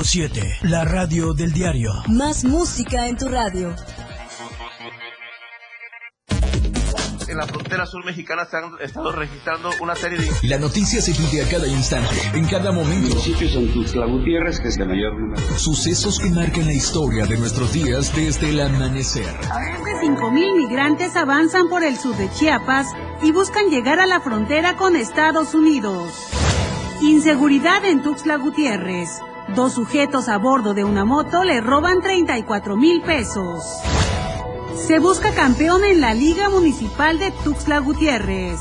97.7, la radio del diario. Más música en tu radio. en la frontera sur mexicana se han estado registrando una serie de... La noticia se vive a cada instante, en cada momento. Municipios en Tuxtla Gutiérrez, que es de mayor número. Sucesos que marcan la historia de nuestros días desde el amanecer. Más de 5.000 migrantes avanzan por el sur de Chiapas y buscan llegar a la frontera con Estados Unidos. Inseguridad en Tuxtla Gutiérrez. Dos sujetos a bordo de una moto le roban 34 mil pesos. Se busca campeón en la Liga Municipal de Tuxtla Gutiérrez.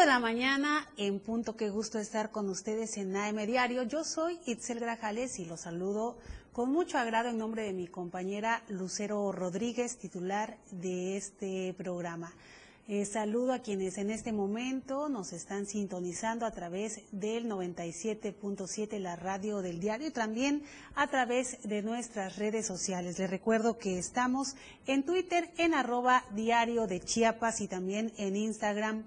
De la mañana, en punto, qué gusto estar con ustedes en AM Diario. Yo soy Itzel Grajales y los saludo con mucho agrado en nombre de mi compañera Lucero Rodríguez, titular de este programa. Eh, saludo a quienes en este momento nos están sintonizando a través del 97.7, la radio del diario, y también a través de nuestras redes sociales. Les recuerdo que estamos en Twitter en arroba diario de Chiapas y también en Instagram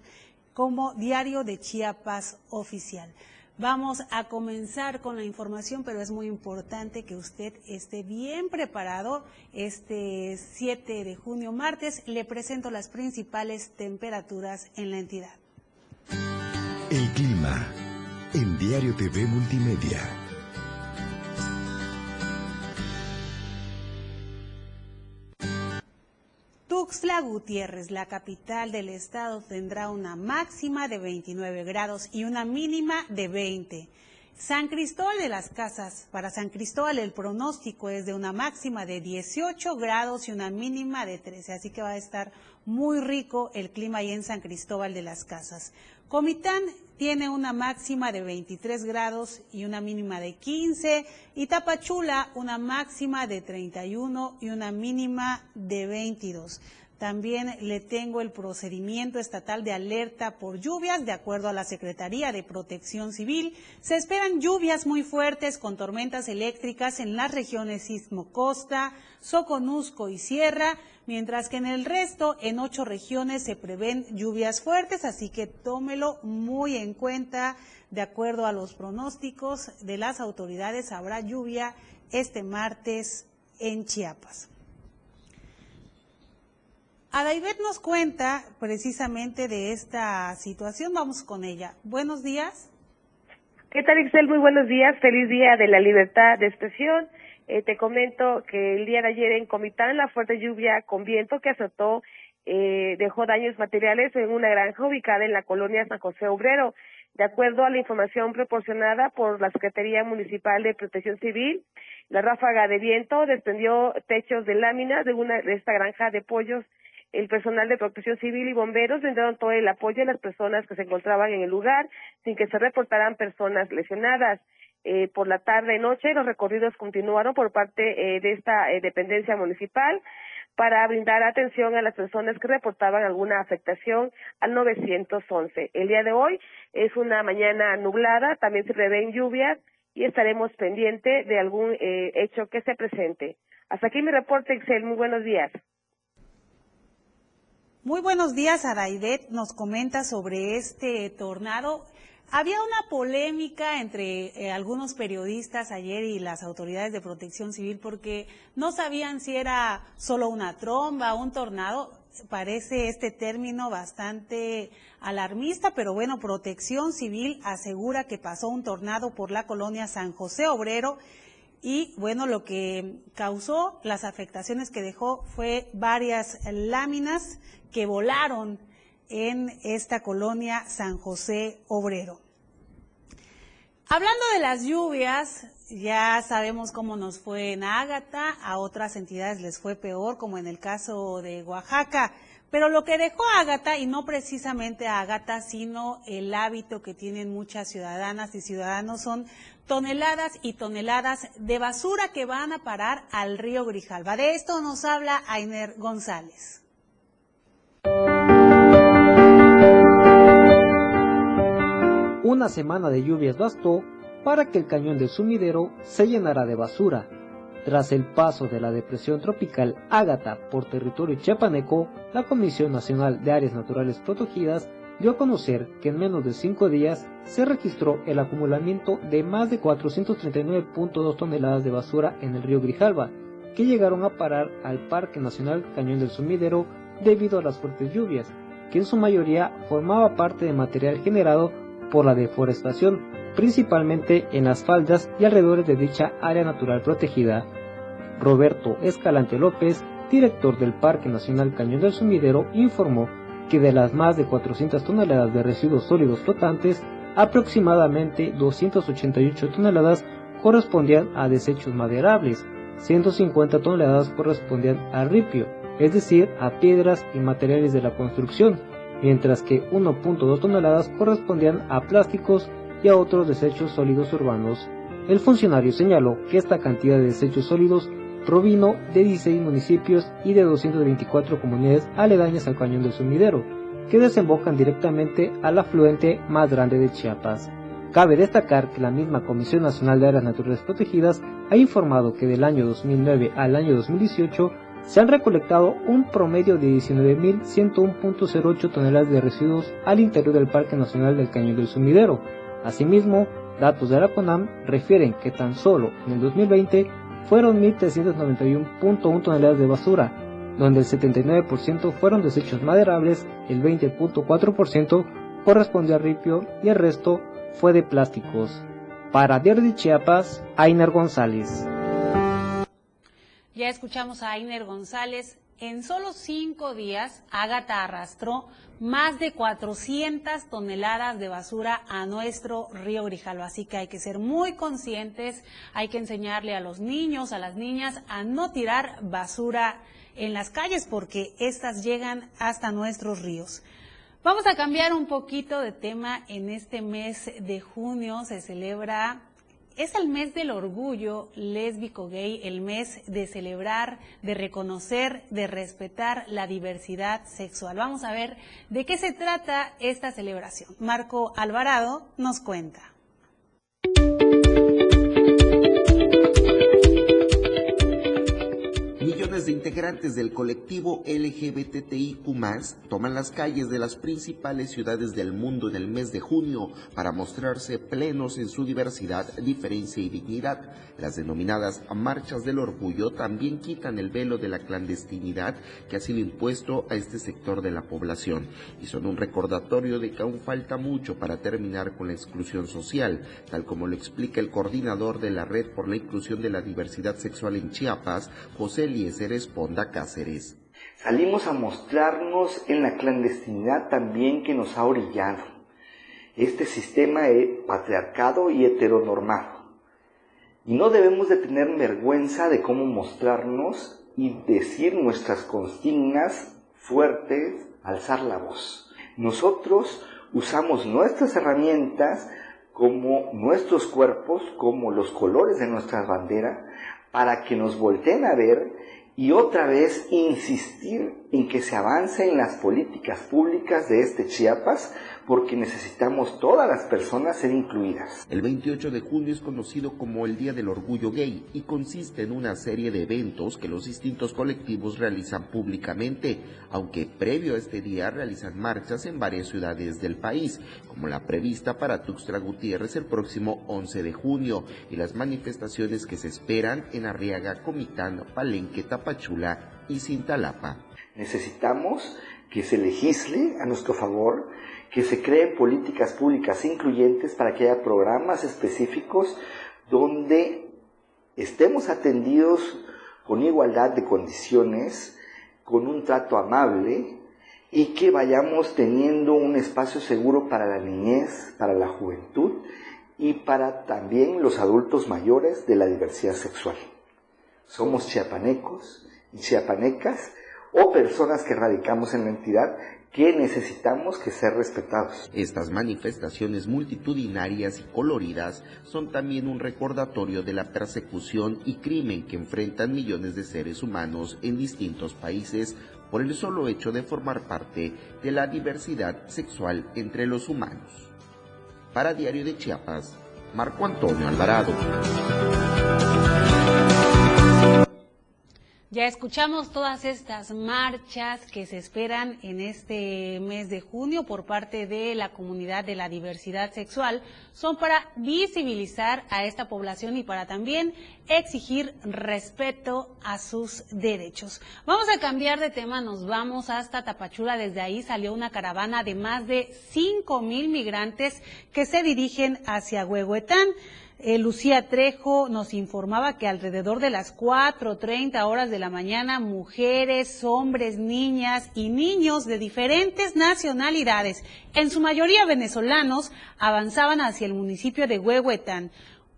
como diario de Chiapas oficial. Vamos a comenzar con la información, pero es muy importante que usted esté bien preparado. Este 7 de junio, martes, le presento las principales temperaturas en la entidad. El clima en Diario TV Multimedia. Tuxtla Gutiérrez, la capital del estado, tendrá una máxima de 29 grados y una mínima de 20. San Cristóbal de las Casas, para San Cristóbal el pronóstico es de una máxima de 18 grados y una mínima de 13, así que va a estar muy rico el clima ahí en San Cristóbal de las Casas. Comitán tiene una máxima de 23 grados y una mínima de 15 y Tapachula una máxima de 31 y una mínima de 22. También le tengo el procedimiento estatal de alerta por lluvias, de acuerdo a la Secretaría de Protección Civil. Se esperan lluvias muy fuertes con tormentas eléctricas en las regiones Sismo Costa, Soconusco y Sierra, mientras que en el resto, en ocho regiones, se prevén lluvias fuertes, así que tómelo muy en cuenta. De acuerdo a los pronósticos de las autoridades, habrá lluvia este martes en Chiapas. Adaibet nos cuenta precisamente de esta situación. Vamos con ella. Buenos días. ¿Qué tal, Excel? Muy buenos días. Feliz día de la libertad de expresión. Eh, te comento que el día de ayer en Comitán, la fuerte lluvia con viento que azotó eh, dejó daños materiales en una granja ubicada en la colonia San José Obrero. De acuerdo a la información proporcionada por la Secretaría Municipal de Protección Civil, la ráfaga de viento desprendió techos de láminas de una de esta granja de pollos el personal de protección civil y bomberos brindaron todo el apoyo a las personas que se encontraban en el lugar sin que se reportaran personas lesionadas. Eh, por la tarde y noche los recorridos continuaron por parte eh, de esta eh, dependencia municipal para brindar atención a las personas que reportaban alguna afectación al 911. El día de hoy es una mañana nublada, también se prevén lluvias y estaremos pendientes de algún hecho que se presente. Hasta aquí mi reporte, Excel. Muy buenos días. Muy buenos días, Araidet. Nos comenta sobre este tornado. Había una polémica entre eh, algunos periodistas ayer y las autoridades de protección civil porque no sabían si era solo una tromba, un tornado. Parece este término bastante alarmista, pero bueno, protección civil asegura que pasó un tornado por la colonia San José Obrero y bueno, lo que causó las afectaciones que dejó fue varias láminas que volaron en esta colonia San José Obrero. Hablando de las lluvias, ya sabemos cómo nos fue en Ágata, a otras entidades les fue peor, como en el caso de Oaxaca. Pero lo que dejó Ágata, y no precisamente a Ágata, sino el hábito que tienen muchas ciudadanas y ciudadanos, son toneladas y toneladas de basura que van a parar al río Grijalva. De esto nos habla Ainer González. Una semana de lluvias bastó para que el cañón del sumidero se llenara de basura. Tras el paso de la depresión tropical Ágata por territorio chiapaneco, la Comisión Nacional de Áreas Naturales Protegidas dio a conocer que en menos de cinco días se registró el acumulamiento de más de 439.2 toneladas de basura en el río Grijalva, que llegaron a parar al Parque Nacional Cañón del Sumidero debido a las fuertes lluvias, que en su mayoría formaba parte de material generado por la deforestación, principalmente en las faldas y alrededores de dicha área natural protegida. Roberto Escalante López, director del Parque Nacional Cañón del Sumidero, informó que de las más de 400 toneladas de residuos sólidos flotantes, aproximadamente 288 toneladas correspondían a desechos maderables, 150 toneladas correspondían a ripio, es decir, a piedras y materiales de la construcción, mientras que 1.2 toneladas correspondían a plásticos y a otros desechos sólidos urbanos. El funcionario señaló que esta cantidad de desechos sólidos provino de 16 municipios y de 224 comunidades aledañas al cañón del sumidero, que desembocan directamente al afluente más grande de Chiapas. Cabe destacar que la misma Comisión Nacional de Áreas Naturales Protegidas ha informado que del año 2009 al año 2018 se han recolectado un promedio de 19.101.08 toneladas de residuos al interior del Parque Nacional del Cañón del Sumidero. Asimismo, datos de la CONAM refieren que tan solo en el 2020 fueron 1.391.1 toneladas de basura, donde el 79% fueron desechos maderables, el 20.4% corresponde a ripio y el resto fue de plásticos. Para Diario de Chiapas, Ainer González. Ya escuchamos a Ainer González. En solo cinco días, Ágata arrastró más de 400 toneladas de basura a nuestro río Grijalva. Así que hay que ser muy conscientes, hay que enseñarle a los niños, a las niñas, a no tirar basura en las calles porque estas llegan hasta nuestros ríos. Vamos a cambiar un poquito de tema. En este mes de junio se celebra es el mes del orgullo lésbico gay, el mes de celebrar, de reconocer, de respetar la diversidad sexual. Vamos a ver de qué se trata esta celebración. Marco Alvarado nos cuenta. De integrantes del colectivo LGBTIQ toman las calles de las principales ciudades del mundo en el mes de junio para mostrarse plenos en su diversidad, diferencia y dignidad. Las denominadas marchas del orgullo también quitan el velo de la clandestinidad que ha sido impuesto a este sector de la población y son un recordatorio de que aún falta mucho para terminar con la exclusión social, tal como lo explica el coordinador de la Red por la Inclusión de la Diversidad Sexual en Chiapas, José Responda Cáceres. Salimos a mostrarnos en la clandestinidad también que nos ha orillado. Este sistema patriarcado y heteronormado. Y no debemos de tener vergüenza de cómo mostrarnos y decir nuestras consignas fuertes, alzar la voz. Nosotros usamos nuestras herramientas como nuestros cuerpos, como los colores de nuestra bandera, para que nos volteen a ver y otra vez insistir en que se avance en las políticas públicas de este Chiapas porque necesitamos todas las personas ser incluidas. El 28 de junio es conocido como el Día del Orgullo Gay y consiste en una serie de eventos que los distintos colectivos realizan públicamente, aunque previo a este día realizan marchas en varias ciudades del país, como la prevista para Tuxtla Gutiérrez el próximo 11 de junio y las manifestaciones que se esperan en Arriaga, Comitán, Palenque, Tapachula y Cintalapa. Necesitamos que se legisle a nuestro favor, que se creen políticas públicas incluyentes para que haya programas específicos donde estemos atendidos con igualdad de condiciones, con un trato amable y que vayamos teniendo un espacio seguro para la niñez, para la juventud y para también los adultos mayores de la diversidad sexual. Somos chiapanecos y chiapanecas o personas que radicamos en la entidad que necesitamos que ser respetados. Estas manifestaciones multitudinarias y coloridas son también un recordatorio de la persecución y crimen que enfrentan millones de seres humanos en distintos países por el solo hecho de formar parte de la diversidad sexual entre los humanos. Para Diario de Chiapas, Marco Antonio Alvarado. Ya escuchamos todas estas marchas que se esperan en este mes de junio por parte de la comunidad de la diversidad sexual. Son para visibilizar a esta población y para también exigir respeto a sus derechos. Vamos a cambiar de tema, nos vamos hasta Tapachula. Desde ahí salió una caravana de más de 5 mil migrantes que se dirigen hacia Huehuetán. Eh, Lucía Trejo nos informaba que alrededor de las 4.30 horas de la mañana, mujeres, hombres, niñas y niños de diferentes nacionalidades, en su mayoría venezolanos, avanzaban hacia el municipio de Huehuetán.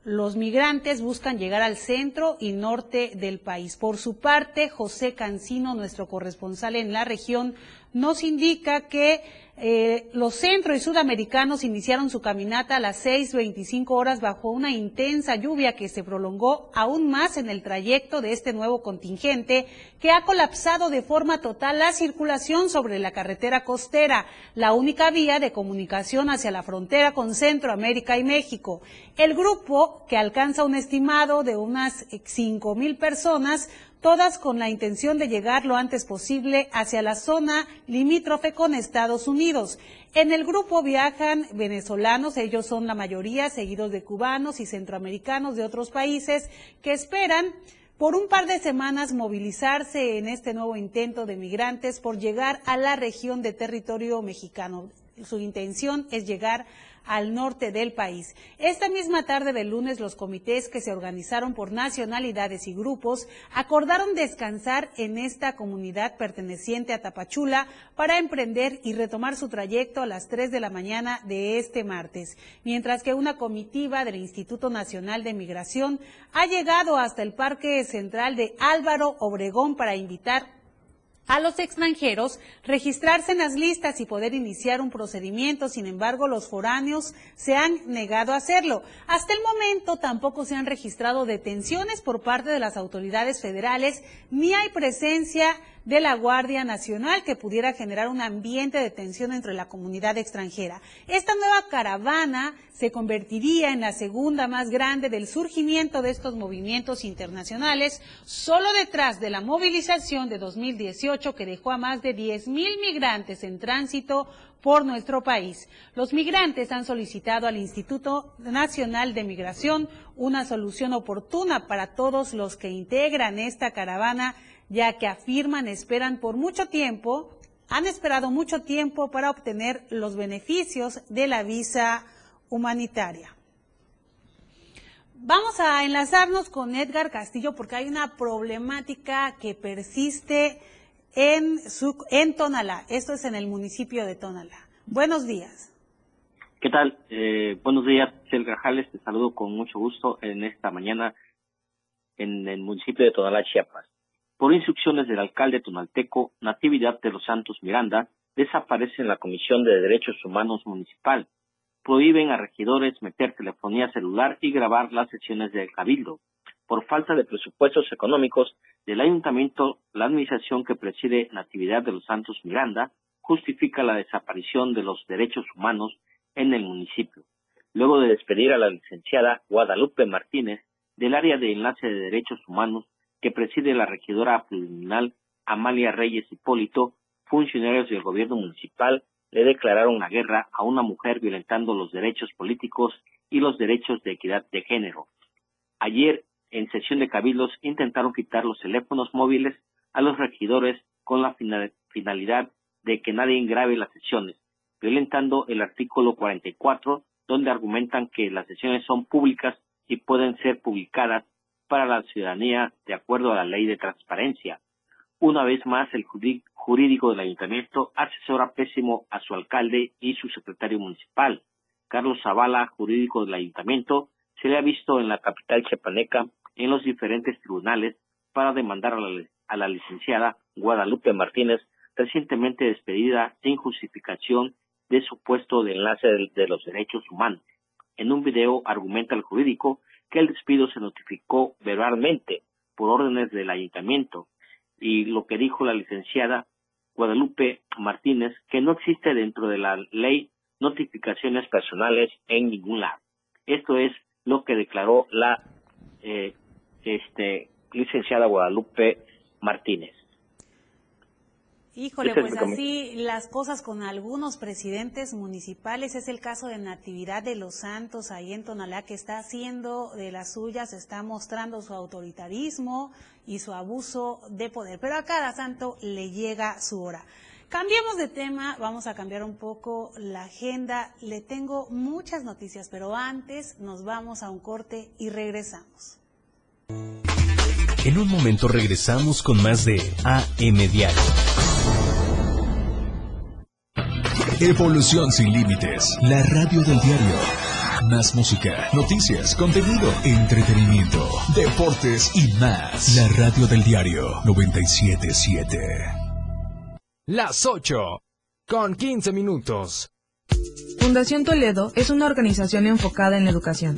Los migrantes buscan llegar al centro y norte del país. Por su parte, José Cancino, nuestro corresponsal en la región, nos indica que eh, los centro y sudamericanos iniciaron su caminata a las 6.25 horas bajo una intensa lluvia que se prolongó aún más en el trayecto de este nuevo contingente que ha colapsado de forma total la circulación sobre la carretera costera, la única vía de comunicación hacia la frontera con Centroamérica y México. El grupo, que alcanza un estimado de unas 5.000 personas, todas con la intención de llegar lo antes posible hacia la zona limítrofe con Estados Unidos. En el grupo viajan venezolanos, ellos son la mayoría, seguidos de cubanos y centroamericanos de otros países que esperan por un par de semanas movilizarse en este nuevo intento de migrantes por llegar a la región de territorio mexicano. Su intención es llegar al norte del país. Esta misma tarde del lunes, los comités que se organizaron por nacionalidades y grupos acordaron descansar en esta comunidad perteneciente a Tapachula para emprender y retomar su trayecto a las 3 de la mañana de este martes, mientras que una comitiva del Instituto Nacional de Migración ha llegado hasta el Parque Central de Álvaro Obregón para invitar a los extranjeros registrarse en las listas y poder iniciar un procedimiento. Sin embargo, los foráneos se han negado a hacerlo. Hasta el momento tampoco se han registrado detenciones por parte de las autoridades federales, ni hay presencia de la Guardia Nacional que pudiera generar un ambiente de tensión entre la comunidad extranjera. Esta nueva caravana se convertiría en la segunda más grande del surgimiento de estos movimientos internacionales, solo detrás de la movilización de 2018 que dejó a más de 10.000 migrantes en tránsito por nuestro país. Los migrantes han solicitado al Instituto Nacional de Migración una solución oportuna para todos los que integran esta caravana ya que afirman esperan por mucho tiempo, han esperado mucho tiempo para obtener los beneficios de la visa humanitaria. Vamos a enlazarnos con Edgar Castillo porque hay una problemática que persiste en, su, en Tonalá. Esto es en el municipio de Tonalá. Buenos días. ¿Qué tal? Eh, buenos días, Chel Grajales. Te saludo con mucho gusto en esta mañana en el municipio de Tonalá, Chiapas. Por instrucciones del alcalde tonalteco Natividad de los Santos Miranda, desaparece en la Comisión de Derechos Humanos Municipal. Prohíben a regidores meter telefonía celular y grabar las sesiones del cabildo. Por falta de presupuestos económicos del ayuntamiento, la administración que preside Natividad de los Santos Miranda justifica la desaparición de los derechos humanos en el municipio. Luego de despedir a la licenciada Guadalupe Martínez del área de enlace de derechos humanos que preside la regidora pluriminal Amalia Reyes Hipólito, funcionarios del gobierno municipal le declararon la guerra a una mujer violentando los derechos políticos y los derechos de equidad de género. Ayer, en sesión de cabildos, intentaron quitar los teléfonos móviles a los regidores con la finalidad de que nadie grabe las sesiones, violentando el artículo 44, donde argumentan que las sesiones son públicas y pueden ser publicadas para la ciudadanía de acuerdo a la ley de transparencia. Una vez más, el jurídico del ayuntamiento asesora pésimo a su alcalde y su secretario municipal. Carlos Zavala, jurídico del ayuntamiento, se le ha visto en la capital chiapaneca en los diferentes tribunales para demandar a la, licenciada Guadalupe Martínez, recientemente despedida sin justificación de su puesto de enlace de los derechos humanos. En un video argumenta el jurídico el despido se notificó verbalmente por órdenes del ayuntamiento y lo que dijo la licenciada Guadalupe Martínez, que no existe dentro de la ley notificaciones personales en ningún lado. Esto es lo que declaró la eh, este, licenciada Guadalupe Martínez. Híjole, pues así las cosas con algunos presidentes municipales. Es el caso de Natividad de los Santos ahí en Tonalá, que está haciendo de las suyas, está mostrando su autoritarismo y su abuso de poder. Pero a cada santo le llega su hora. Cambiemos de tema, vamos a cambiar un poco la agenda. Le tengo muchas noticias, pero antes nos vamos a un corte y regresamos. En un momento regresamos con más de AM Diario. Evolución sin límites, la radio del diario. Más música, noticias, contenido, entretenimiento, deportes y más. La radio del diario 977. Las 8, con 15 minutos. Fundación Toledo es una organización enfocada en la educación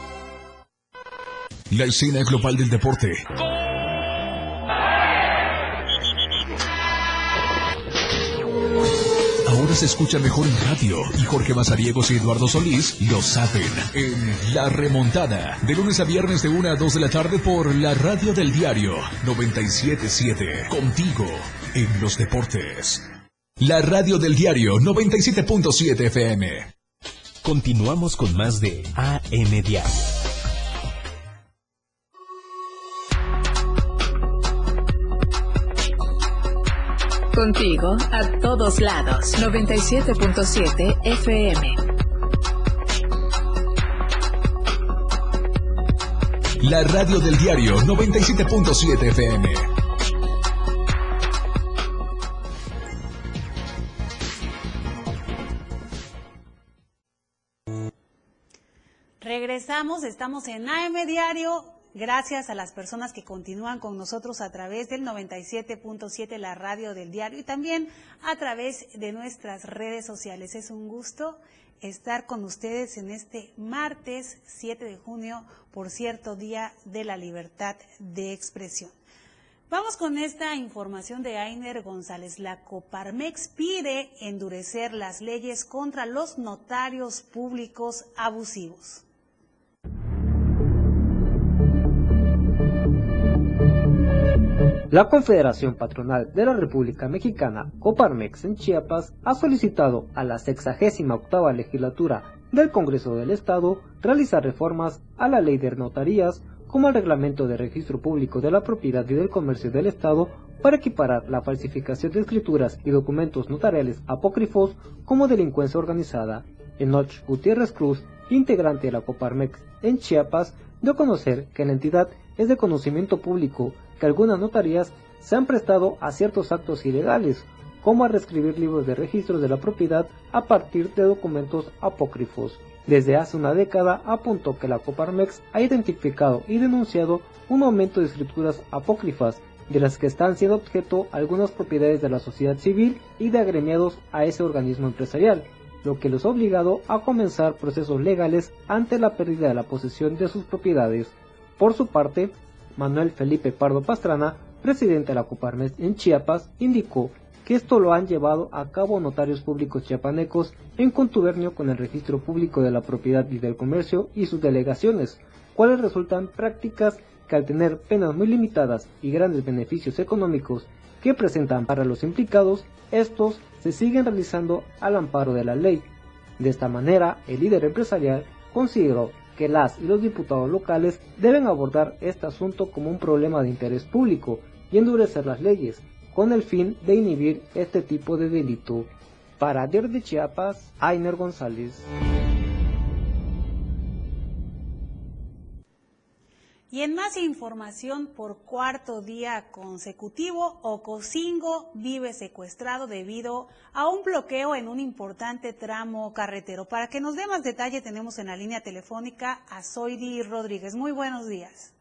La escena global del deporte. Ahora se escucha mejor en radio y Jorge Mazariegos y Eduardo Solís lo saben en La Remontada, de lunes a viernes de 1 a 2 de la tarde por la radio del diario 977, contigo en los deportes. La radio del diario 97.7 FM. Continuamos con más de AM Diario. Contigo a todos lados. 97.7 FM. La radio del diario 97.7 FM. Regresamos, estamos en AM Diario Gracias a las personas que continúan con nosotros a través del 97.7, la radio del diario, y también a través de nuestras redes sociales. Es un gusto estar con ustedes en este martes 7 de junio, por cierto, Día de la Libertad de Expresión. Vamos con esta información de Ainer González. La Coparmex pide endurecer las leyes contra los notarios públicos abusivos. La Confederación Patronal de la República Mexicana, Coparmex en Chiapas, ha solicitado a la 68 legislatura del Congreso del Estado realizar reformas a la ley de notarías como al reglamento de registro público de la propiedad y del comercio del Estado para equiparar la falsificación de escrituras y documentos notariales apócrifos como delincuencia organizada. Enoch Gutiérrez Cruz, integrante de la Coparmex en Chiapas, dio a conocer que la entidad es de conocimiento público que algunas notarías se han prestado a ciertos actos ilegales, como a reescribir libros de registros de la propiedad a partir de documentos apócrifos. Desde hace una década apuntó que la Coparmex ha identificado y denunciado un aumento de escrituras apócrifas, de las que están siendo objeto algunas propiedades de la sociedad civil y de agremiados a ese organismo empresarial, lo que los ha obligado a comenzar procesos legales ante la pérdida de la posesión de sus propiedades. Por su parte, Manuel Felipe Pardo Pastrana, presidente de la Coparmex en Chiapas, indicó que esto lo han llevado a cabo notarios públicos chiapanecos en contubernio con el registro público de la propiedad y del comercio y sus delegaciones, cuales resultan prácticas que al tener penas muy limitadas y grandes beneficios económicos que presentan para los implicados, estos se siguen realizando al amparo de la ley. De esta manera, el líder empresarial consideró que las y los diputados locales deben abordar este asunto como un problema de interés público y endurecer las leyes, con el fin de inhibir este tipo de delito. Para Diario de Chiapas, Ainer González. Y en más información, por cuarto día consecutivo, Ocosingo vive secuestrado debido a un bloqueo en un importante tramo carretero. Para que nos dé más detalle, tenemos en la línea telefónica a Zoidi Rodríguez. Muy buenos días.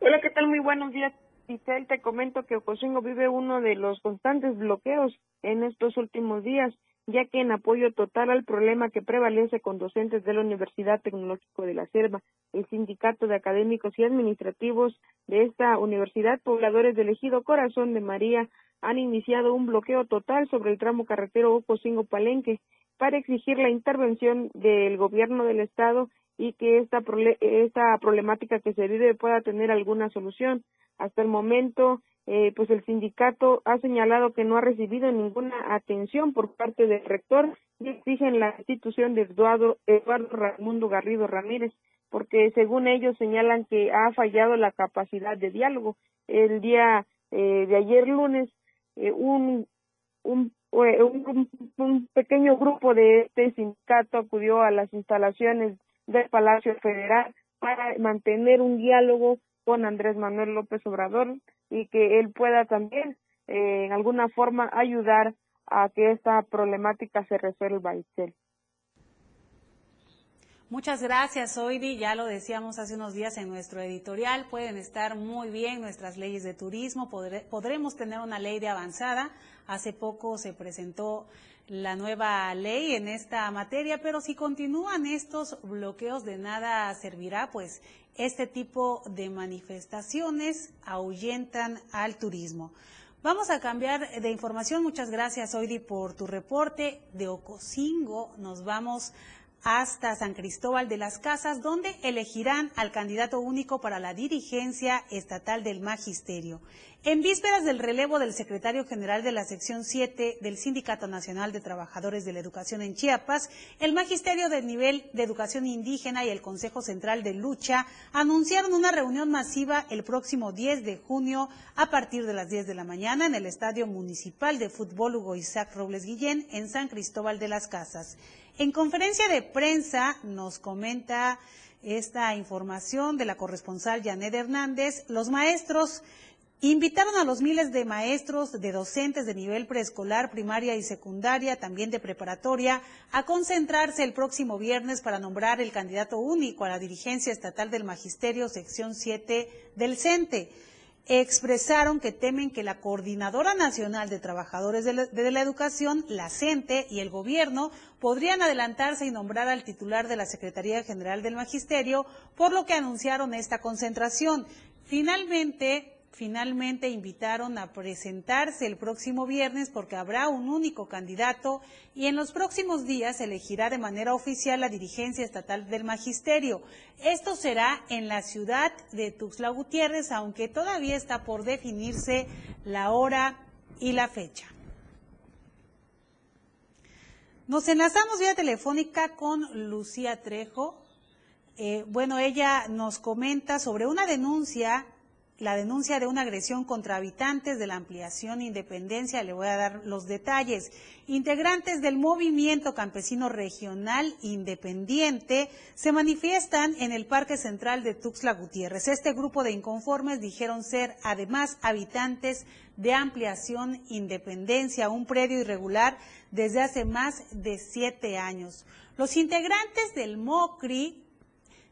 Hola, ¿qué tal? Muy buenos días. Isel, te comento que Ocosingo vive uno de los constantes bloqueos en estos últimos días ya que en apoyo total al problema que prevalece con docentes de la Universidad Tecnológica de la Selva, el Sindicato de Académicos y Administrativos de esta universidad, pobladores del ejido Corazón de María, han iniciado un bloqueo total sobre el tramo carretero Ocosingo-Palenque para exigir la intervención del gobierno del estado y que esta, esta problemática que se vive pueda tener alguna solución. Hasta el momento, eh, pues el sindicato ha señalado que no ha recibido ninguna atención por parte del rector y exigen la institución de Eduardo, Eduardo Raimundo Garrido Ramírez, porque según ellos señalan que ha fallado la capacidad de diálogo. El día eh, de ayer lunes, eh, un, un, un, un pequeño grupo de este sindicato acudió a las instalaciones del Palacio Federal para mantener un diálogo con Andrés Manuel López Obrador y que él pueda también eh, en alguna forma ayudar a que esta problemática se resuelva, Itzel. Muchas gracias, Oidi. Ya lo decíamos hace unos días en nuestro editorial. Pueden estar muy bien nuestras leyes de turismo. podremos tener una ley de avanzada. Hace poco se presentó la nueva ley en esta materia, pero si continúan estos bloqueos de nada servirá, pues este tipo de manifestaciones ahuyentan al turismo. Vamos a cambiar de información. Muchas gracias, Oidi, por tu reporte de Ocosingo. Nos vamos hasta San Cristóbal de las Casas, donde elegirán al candidato único para la dirigencia estatal del magisterio. En vísperas del relevo del secretario general de la sección 7 del Sindicato Nacional de Trabajadores de la Educación en Chiapas, el Magisterio del Nivel de Educación Indígena y el Consejo Central de Lucha anunciaron una reunión masiva el próximo 10 de junio a partir de las 10 de la mañana en el Estadio Municipal de Fútbol Hugo Isaac Robles Guillén en San Cristóbal de las Casas. En conferencia de prensa nos comenta esta información de la corresponsal Janet Hernández, los maestros Invitaron a los miles de maestros, de docentes de nivel preescolar, primaria y secundaria, también de preparatoria, a concentrarse el próximo viernes para nombrar el candidato único a la dirigencia estatal del Magisterio, sección 7 del CENTE. Expresaron que temen que la Coordinadora Nacional de Trabajadores de la, Educación, la CENTE y el gobierno podrían adelantarse y nombrar al titular de la Secretaría General del Magisterio, por lo que anunciaron esta concentración. Finalmente, finalmente invitaron a presentarse el próximo viernes porque habrá un único candidato y en los próximos días elegirá de manera oficial la dirigencia estatal del magisterio. Esto será en la ciudad de Tuxtla Gutiérrez, aunque todavía está por definirse la hora y la fecha. Nos enlazamos vía telefónica con Lucía Trejo. Eh, bueno, ella nos comenta sobre una denuncia la denuncia de una agresión contra habitantes de la ampliación Independencia, le voy a dar los detalles. Integrantes del Movimiento Campesino Regional Independiente se manifiestan en el Parque Central de Tuxtla Gutiérrez. Este grupo de inconformes dijeron ser además habitantes de ampliación Independencia, un predio irregular desde hace más de siete años. Los integrantes del MOCRI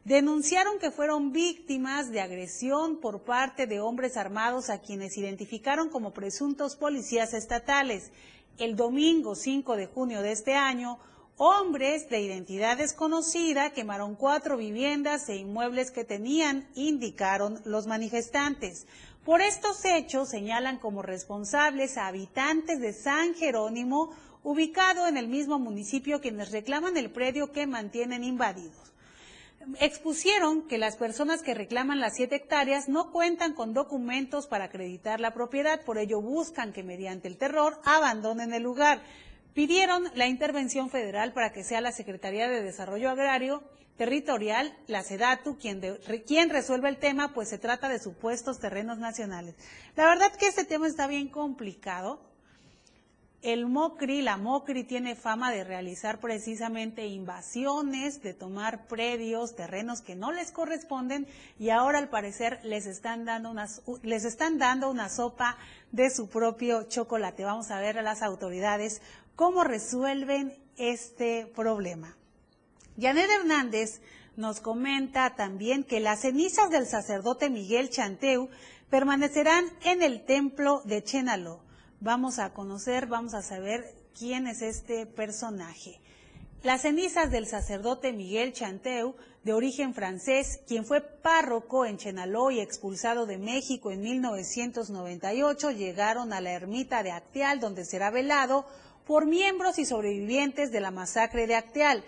denunciaron que fueron víctimas de agresión por parte de hombres armados a quienes identificaron como presuntos policías estatales. El domingo 5 de junio de este año, hombres de identidad desconocida quemaron cuatro viviendas e inmuebles que tenían, indicaron los manifestantes. Por estos hechos señalan como responsables a habitantes de San Jerónimo, ubicado en el mismo municipio, quienes reclaman el predio que mantienen invadidos. Expusieron que las personas que reclaman las siete hectáreas no cuentan con documentos para acreditar la propiedad, por ello buscan que mediante el terror abandonen el lugar. Pidieron la intervención federal para que sea la Secretaría de Desarrollo Agrario Territorial, la SEDATU, quien, quien resuelva el tema, pues se trata de supuestos terrenos nacionales. La verdad que este tema está bien complicado, el MOCRI, la MOCRI tiene fama de realizar precisamente invasiones, de tomar predios, terrenos que no les corresponden y ahora al parecer les están dando unas, les están dando una sopa de su propio chocolate. Vamos a ver a las autoridades cómo resuelven este problema. Janet Hernández nos comenta también que las cenizas del sacerdote Miguel Chanteu permanecerán en el templo de Chénalo vamos a conocer, vamos a saber quién es este personaje. Las cenizas del sacerdote Miguel Chanteu, de origen francés, quien fue párroco en Chenaló y expulsado de México en 1998, llegaron a la ermita de Acteal, donde será velado por miembros y sobrevivientes de la masacre de Acteal.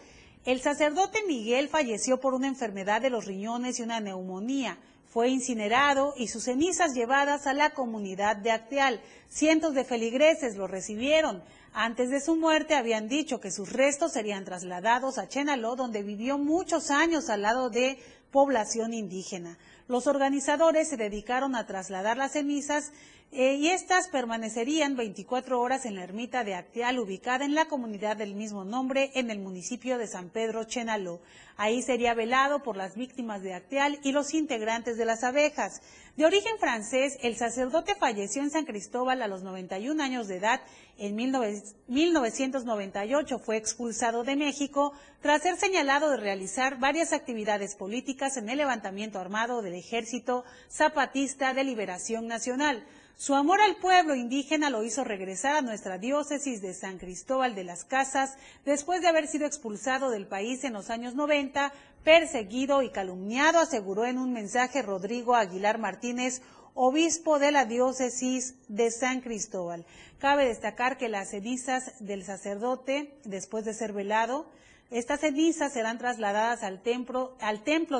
El sacerdote Miguel falleció por una enfermedad de los riñones y una neumonía. Fue incinerado y sus cenizas llevadas a la comunidad de Acteal. Cientos de feligreses lo recibieron. Antes de su muerte habían dicho que sus restos serían trasladados a Chenaló, donde vivió muchos años al lado de población indígena. Los organizadores se dedicaron a trasladar las cenizas eh, y estas permanecerían 24 horas en la ermita de Acteal, ubicada en la comunidad del mismo nombre, en el municipio de San Pedro Chenaló. Ahí sería velado por las víctimas de Acteal y los integrantes de las abejas. De origen francés, el sacerdote falleció en San Cristóbal a los 91 años de edad. En 1998 fue expulsado de México tras ser señalado de realizar varias actividades políticas en el levantamiento armado del Ejército Zapatista de Liberación Nacional. Su amor al pueblo indígena lo hizo regresar a nuestra diócesis de San Cristóbal de las Casas después de haber sido expulsado del país en los años 90, perseguido y calumniado, aseguró en un mensaje Rodrigo Aguilar Martínez, obispo de la diócesis de San Cristóbal. Cabe destacar que las cenizas del sacerdote, después de ser velado, estas cenizas serán trasladadas al templo,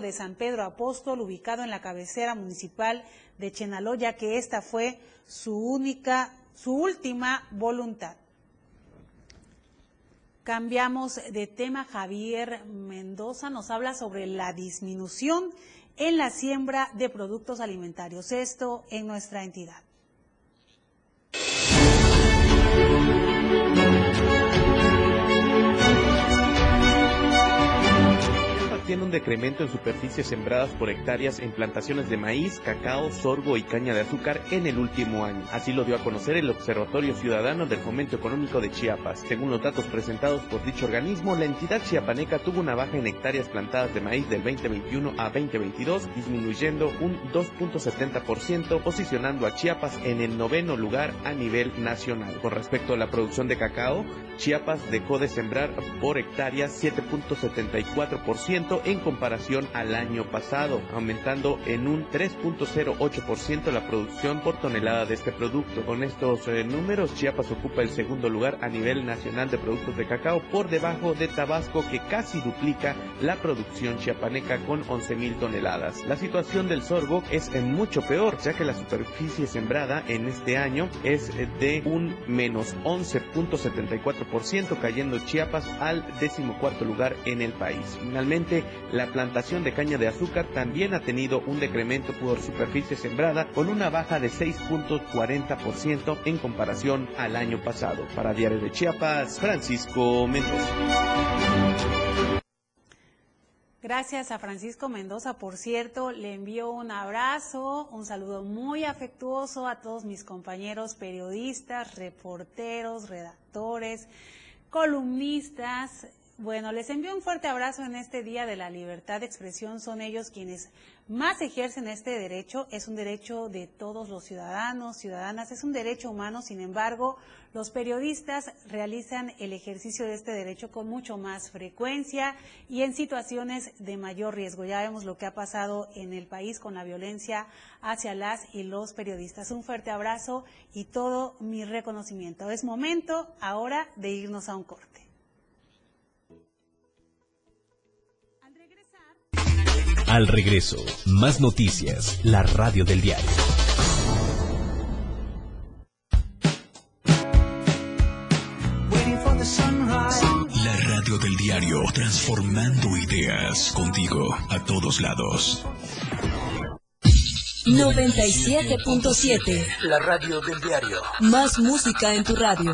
de San Pedro Apóstol, ubicado en la cabecera municipal de Chenaló, ya que esta fue su única, su última voluntad. Cambiamos de tema. Javier Mendoza nos habla sobre la disminución en la siembra de productos alimentarios. Esto en nuestra entidad. Tiene un decremento en superficies sembradas por hectáreas en plantaciones de maíz, cacao, sorgo y caña de azúcar en el último año. Así lo dio a conocer el Observatorio Ciudadano del Fomento Económico de Chiapas. Según los datos presentados por dicho organismo, la entidad chiapaneca tuvo una baja en hectáreas plantadas de maíz del 2021 a 2022, disminuyendo un 2.70%, posicionando a Chiapas en el noveno lugar a nivel nacional. Con respecto a la producción de cacao, Chiapas dejó de sembrar por hectáreas 7.74%, en comparación al año pasado, aumentando en un 3.08% la producción por tonelada de este producto. Con estos eh, números, Chiapas ocupa el segundo lugar a nivel nacional de productos de cacao por debajo de Tabasco que casi duplica la producción chiapaneca con 11.000 toneladas. La situación del sorgo es mucho peor, ya que la superficie sembrada en este año es de un menos 11.74%, cayendo Chiapas al decimocuarto lugar en el país. Finalmente, la plantación de caña de azúcar también ha tenido un decremento por superficie sembrada con una baja de 6.40% en comparación al año pasado. Para Diario de Chiapas, Francisco Mendoza. Gracias a Francisco Mendoza, por cierto, le envío un abrazo, un saludo muy afectuoso a todos mis compañeros periodistas, reporteros, redactores, columnistas, bueno, les envío un fuerte abrazo en este Día de la Libertad de Expresión. Son ellos quienes más ejercen este derecho. Es un derecho de todos los ciudadanos, ciudadanas. Es un derecho humano. Sin embargo, los periodistas realizan el ejercicio de este derecho con mucho más frecuencia y en situaciones de mayor riesgo. Ya vemos lo que ha pasado en el país con la violencia hacia las y los periodistas. Un fuerte abrazo y todo mi reconocimiento. Es momento ahora de irnos a un corte. Al regreso, más noticias, la radio del diario. La radio del diario, transformando ideas contigo a todos lados. 97.7. La radio del diario. Más música en tu radio.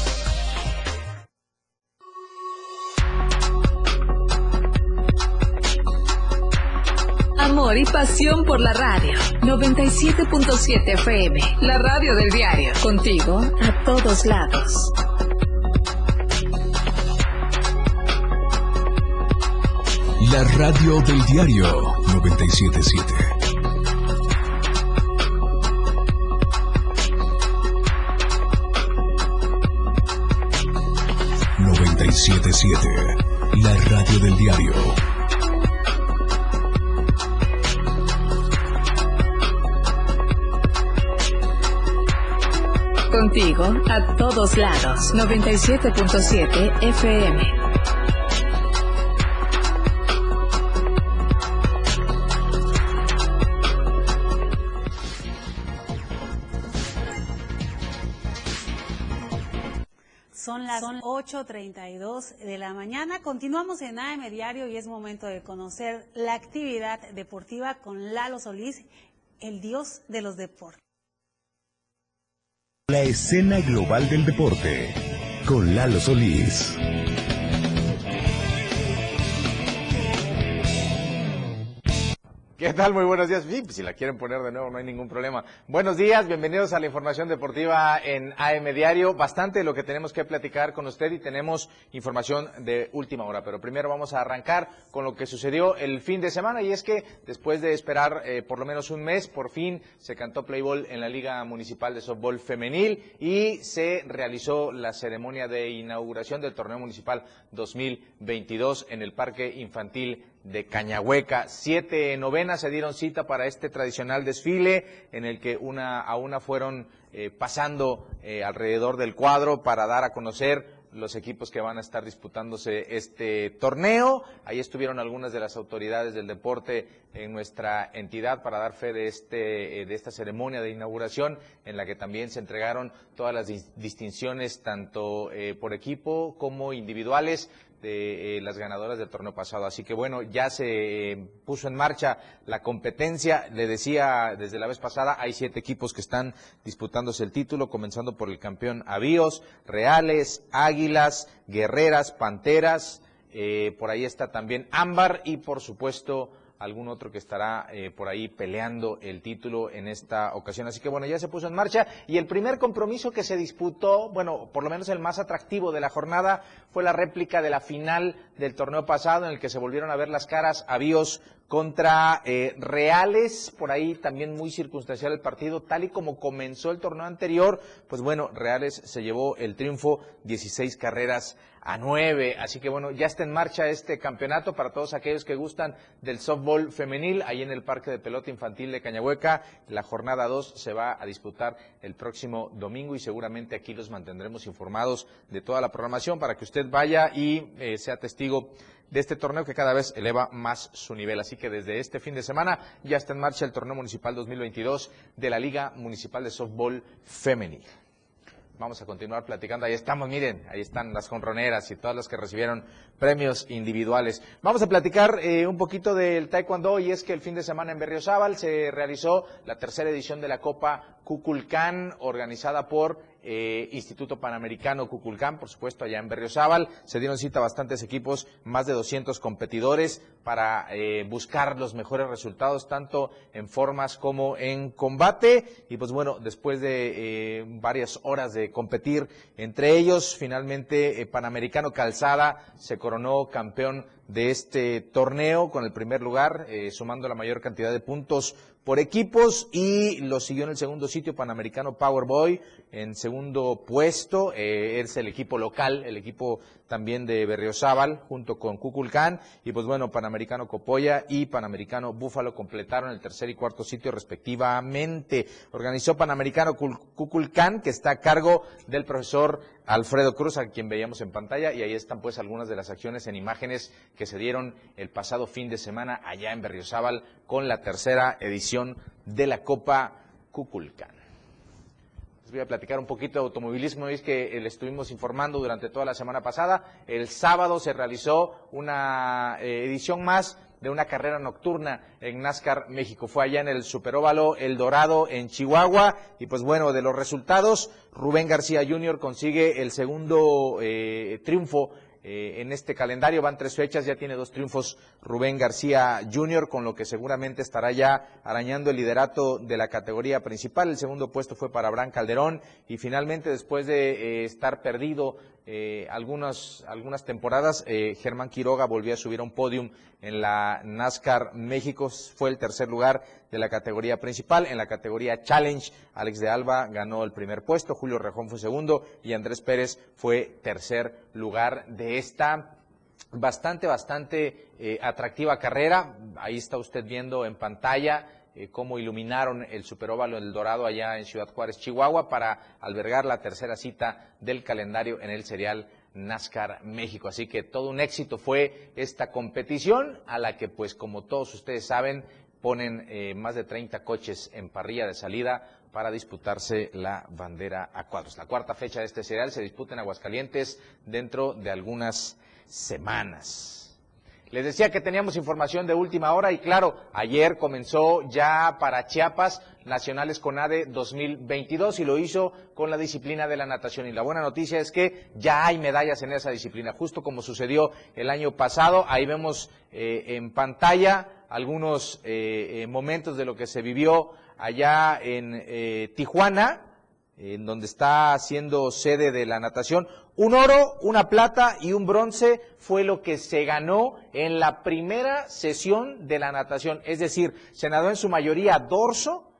Y pasión por la radio. 97.7 FM. La radio del diario. Contigo a todos lados. La radio del diario 977. ...977... La radio del diario... Contigo a todos lados. 97.7 FM. Son las 8.32 de la mañana. Continuamos en AM Diario y es momento de conocer la actividad deportiva con Lalo Solís, el dios de los deportes. La escena global del deporte con Lalo Solís. ¿Qué tal? Muy buenos días. Pues, si la quieren poner de nuevo, no hay ningún problema. Buenos días, bienvenidos a la información deportiva en AM Diario. Bastante lo que tenemos que platicar con usted y tenemos información de última hora. Pero primero vamos a arrancar con lo que sucedió el fin de semana y es que después de esperar eh, por lo menos un mes, por fin se cantó Playball en la Liga Municipal de Softball Femenil y se realizó la ceremonia de inauguración del torneo municipal 2022 en el Parque Infantil de Cañahueca. Siete novenas se dieron cita para este tradicional desfile en el que una a una fueron eh, pasando eh, alrededor del cuadro para dar a conocer los equipos que van a estar disputándose este torneo. Ahí estuvieron algunas de las autoridades del deporte en nuestra entidad para dar fe de este eh, de esta ceremonia de inauguración en la que también se entregaron todas las distinciones tanto por equipo como individuales de eh, las ganadoras del torneo pasado. Así que bueno, ya se eh, puso en marcha la competencia. Le decía desde la vez pasada, hay siete equipos que están disputándose el título, comenzando por el campeón Avíos, Reales, Águilas, Guerreras, Panteras. Eh, por ahí está también Ámbar y por supuesto algún otro que estará eh, por ahí peleando el título en esta ocasión. Así que bueno, ya se puso en marcha y el primer compromiso que se disputó, bueno, por lo menos el más atractivo de la jornada, fue la réplica de la final del torneo pasado en el que se volvieron a ver las caras Avíos contra eh, Reales, por ahí también muy circunstancial el partido, tal y como comenzó el torneo anterior, pues bueno, Reales se llevó el triunfo 16 carreras a 9, así que bueno, ya está en marcha este campeonato para todos aquellos que gustan del softball femenil, ahí en el Parque de Pelota Infantil de Cañahueca, la jornada 2 se va a disputar el próximo domingo y seguramente aquí los mantendremos informados de toda la programación para que usted vaya y eh, sea testigo de este torneo que cada vez eleva más su nivel. Así que desde este fin de semana ya está en marcha el torneo municipal 2022 de la Liga Municipal de Softball Femenil. Vamos a continuar platicando. Ahí estamos, miren, ahí están las conroneras y todas las que recibieron premios individuales. Vamos a platicar eh, un poquito del taekwondo y es que el fin de semana en Berriozábal se realizó la tercera edición de la Copa Cuculcán organizada por eh, Instituto Panamericano Cuculcán, por supuesto, allá en Berriozábal. Se dieron cita bastantes equipos, más de 200 competidores para eh, buscar los mejores resultados, tanto en formas como en combate. Y pues bueno, después de eh, varias horas de competir entre ellos, finalmente Panamericano Calzada se coronó campeón de este torneo con el primer lugar, sumando la mayor cantidad de puntos por equipos y lo siguió en el segundo sitio Panamericano Powerboy en segundo puesto eh, es el equipo local el equipo también de Berriozábal junto con Cuculcán y pues bueno Panamericano Copoya y Panamericano Búfalo completaron el tercer y cuarto sitio respectivamente. Organizó Panamericano Cuculcán que está a cargo del profesor Alfredo Cruz, a quien veíamos en pantalla, y ahí están pues algunas de las acciones en imágenes que se dieron el pasado fin de semana allá en Berriozábal con la tercera edición de la Copa Cuculcán. Les voy a platicar un poquito de automovilismo, es que le estuvimos informando durante toda la semana pasada. El sábado se realizó una eh, edición más de una carrera nocturna en NASCAR México. Fue allá en el Superóvalo El Dorado en Chihuahua y pues bueno, de los resultados, Rubén García Jr. consigue el segundo eh, triunfo eh, en este calendario. Van tres fechas, ya tiene dos triunfos Rubén García Jr., con lo que seguramente estará ya arañando el liderato de la categoría principal. El segundo puesto fue para Abraham Calderón y finalmente, después de eh, estar perdido eh, algunas, algunas temporadas, eh, Germán Quiroga volvió a subir a un podium en la NASCAR México, fue el tercer lugar de la categoría principal. En la categoría Challenge, Alex de Alba ganó el primer puesto, Julio Rejón fue segundo y Andrés Pérez fue tercer lugar de esta bastante, bastante eh, atractiva carrera. Ahí está usted viendo en pantalla eh, cómo iluminaron el Superóvalo El Dorado allá en Ciudad Juárez, Chihuahua, para albergar la tercera cita del calendario en el serial NASCAR México. Así que todo un éxito fue esta competición a la que, pues como todos ustedes saben, ponen eh, más de 30 coches en parrilla de salida para disputarse la bandera a cuadros. La cuarta fecha de este serial se disputa en Aguascalientes dentro de algunas semanas. Les decía que teníamos información de última hora y claro, ayer comenzó ya para Chiapas Nacionales CONADE 2022 y lo hizo con la disciplina de la natación. Y la buena noticia es que ya hay medallas en esa disciplina, justo como sucedió el año pasado. Ahí vemos eh, en pantalla algunos eh, eh, momentos de lo que se vivió allá en Tijuana en donde está siendo sede de la natación. Un oro, una plata y un bronce fue lo que se ganó en la primera sesión de la natación. Es decir, se nadó en su mayoría dorso,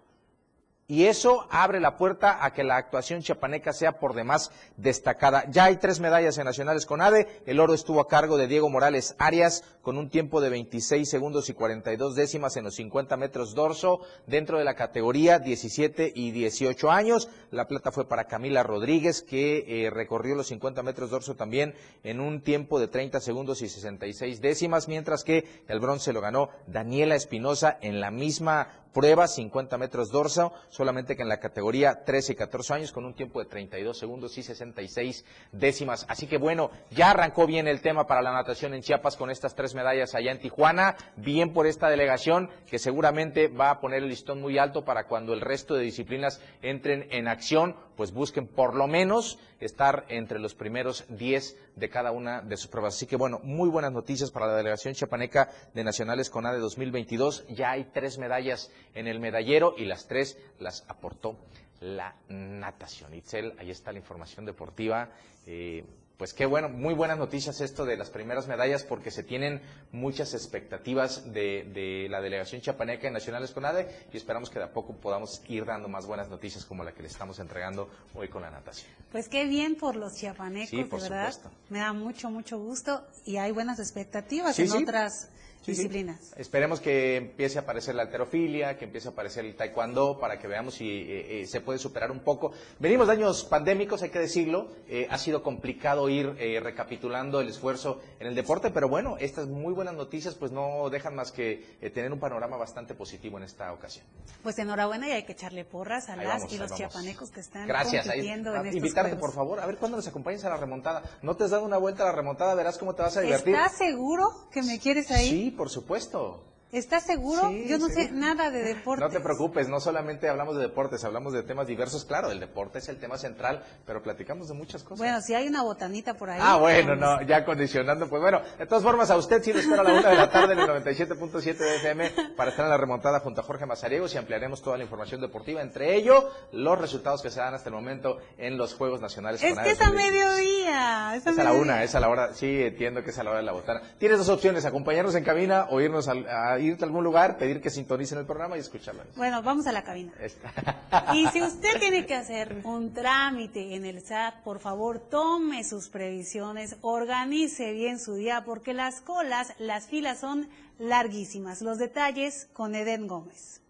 y eso abre la puerta a que la actuación chiapaneca sea por demás destacada. Ya hay tres medallas en nacionales con ADE. El oro estuvo a cargo de Diego Morales Arias con un tiempo de 26 segundos y 42 décimas en los 50 metros dorso dentro de la categoría 17 y 18 años. La plata fue para Camila Rodríguez que eh, recorrió los 50 metros dorso también en un tiempo de 30 segundos y 66 décimas, mientras que el bronce lo ganó Daniela Espinosa en la misma prueba, 50 metros dorso, solamente que en la categoría 13 y 14 años con un tiempo de 32 segundos y 66 décimas. Así que bueno, ya arrancó bien el tema para la natación en Chiapas con estas tres medallas allá en Tijuana. Bien por esta delegación que seguramente va a poner el listón muy alto para cuando el resto de disciplinas entren en acción, pues busquen por lo menos estar entre los primeros 10 de cada una de sus pruebas. Así que bueno, muy buenas noticias para la delegación chiapaneca de Nacionales con ADE 2022. Ya hay tres medallas en el medallero y las tres las aportó la natación. Itzel, ahí está la información deportiva. Eh, pues qué bueno, muy buenas noticias esto de las primeras medallas porque se tienen muchas expectativas de, la delegación chapaneca en Nacionales Conade y esperamos que de a poco podamos ir dando más buenas noticias como la que le estamos entregando hoy con la natación. Pues qué bien por los chiapanecos, de verdad. Me da mucho, mucho gusto y hay buenas expectativas en otras disciplinas. Esperemos que empiece a aparecer la alterofilia, que empiece a aparecer el taekwondo, para que veamos si eh, eh, se puede superar un poco. Venimos de años pandémicos, hay que decirlo. Eh, ha sido complicado ir recapitulando el esfuerzo en el deporte, pero bueno, estas muy buenas noticias pues no dejan más que tener un panorama bastante positivo en esta ocasión. Pues enhorabuena y hay que echarle porras a las y los chiapanecos que están Gracias. compitiendo en Invitarte, por favor, a ver cuándo nos acompañes a la remontada. No te has dado una vuelta a la remontada, verás cómo te vas a divertir. ¿Estás seguro que me quieres ahí? Sí, por supuesto. ¿Estás seguro? Yo no sé nada de deportes. No te preocupes, no solamente hablamos de deportes, hablamos de temas diversos. Claro, el deporte es el tema central, pero platicamos de muchas cosas. Bueno, si hay una botanita por ahí. Ah, bueno, no, ya condicionando. Pues bueno, de todas formas, a usted sí lo espero a la una de la tarde en el 97.7 de FM para estar en la remontada junto a Jorge Mazariegos y ampliaremos toda la información deportiva, entre ello los resultados que se dan hasta el momento en los Juegos Nacionales. Es que es a mediodía. Es a, la una, es a la hora, sí, entiendo que es a la hora de la botana. Tienes dos opciones, acompañarnos en cabina o irnos a irte a algún lugar, pedir que sintonicen el programa y escucharlo. Bueno, vamos a la cabina. y si usted tiene que hacer un trámite en el SAT, por favor, tome sus previsiones, organice bien su día, porque las colas, las filas son larguísimas. Los detalles con Eden Gómez.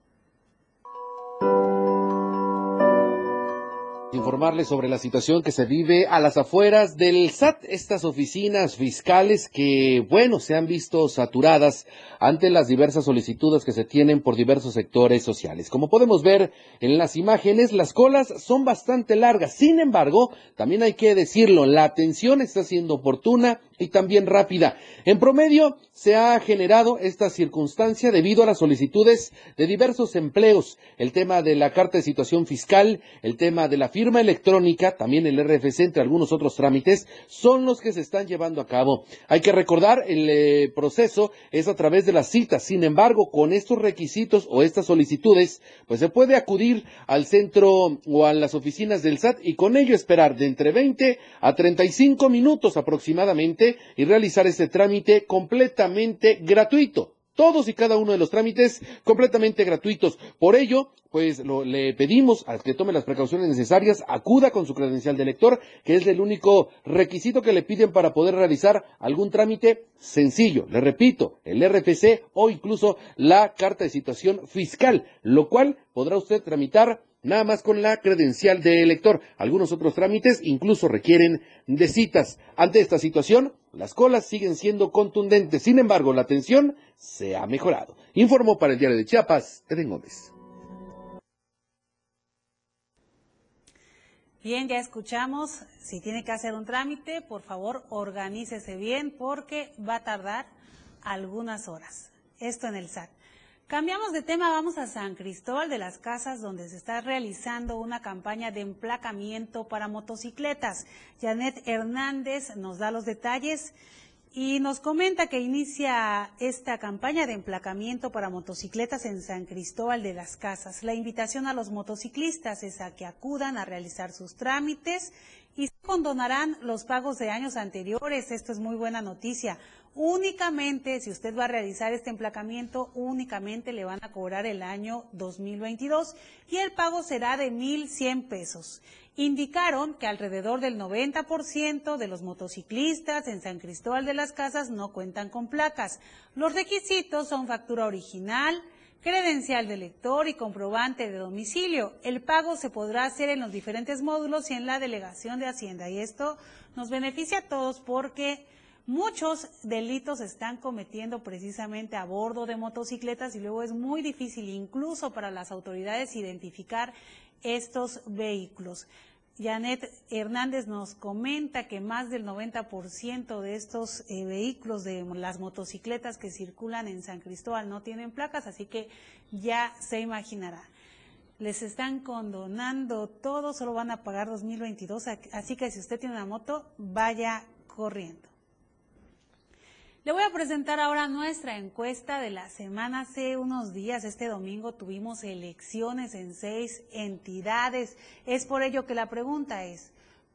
Informarles sobre la situación que se vive a las afueras del SAT, estas oficinas fiscales que, bueno, se han visto saturadas ante las diversas solicitudes que se tienen por diversos sectores sociales. Como podemos ver en las imágenes, las colas son bastante largas. Sin embargo, también hay que decirlo, la atención está siendo oportuna y también rápida. En promedio, se ha generado esta circunstancia debido a las solicitudes de diversos empleos, el tema de la carta de situación fiscal, el tema de la firma electrónica, también el RFC, entre algunos otros trámites, son los que se están llevando a cabo. Hay que recordar, el eh, proceso es a través de las citas. Sin embargo, con estos requisitos o estas solicitudes, pues se puede acudir al centro o a las oficinas del SAT y con ello esperar de entre 20 a 35 minutos aproximadamente y realizar este trámite completamente gratuito. Todos y cada uno de los trámites completamente gratuitos. Por ello, pues le pedimos a que tome las precauciones necesarias, acuda con su credencial de lector, que es el único requisito que le piden para poder realizar algún trámite sencillo. Le repito, el RFC o incluso la carta de situación fiscal, lo cual podrá usted tramitar nada más con la credencial de elector. Algunos otros trámites incluso requieren de citas. Ante esta situación, las colas siguen siendo contundentes. Sin embargo, la atención se ha mejorado. Informó para el diario de Chiapas, Eden Gómez. Bien, ya escuchamos. Si tiene que hacer un trámite, por favor, organícese bien porque va a tardar algunas horas. Esto en el SAT. Cambiamos de tema, vamos a San Cristóbal de las Casas, donde se está realizando una campaña de emplacamiento para motocicletas. Janet Hernández nos da los detalles y nos comenta que inicia esta campaña de emplacamiento para motocicletas en San Cristóbal de las Casas. La invitación a los motociclistas es a que acudan a realizar sus trámites y se condonarán los pagos de años anteriores. Esto es muy buena noticia. Únicamente, si usted va a realizar este emplacamiento, únicamente le van a cobrar el año 2022 y el pago será de 1.100 pesos. Indicaron que alrededor del 90% de los motociclistas en San Cristóbal de las Casas no cuentan con placas. Los requisitos son factura original, credencial de lector y comprobante de domicilio. El pago se podrá hacer en los diferentes módulos y en la delegación de Hacienda. Y esto nos beneficia a todos porque Muchos delitos se están cometiendo precisamente a bordo de motocicletas y luego es muy difícil incluso para las autoridades identificar estos vehículos. Janet Hernández nos comenta que más del 90% de estos eh, vehículos de las motocicletas que circulan en San Cristóbal no tienen placas, así que ya se imaginará. Les están condonando todo, solo van a pagar 2022, así que si usted tiene una moto, vaya corriendo. Le voy a presentar ahora nuestra encuesta de la semana. Hace unos días, este domingo, tuvimos elecciones en seis entidades. Es por ello que la pregunta es,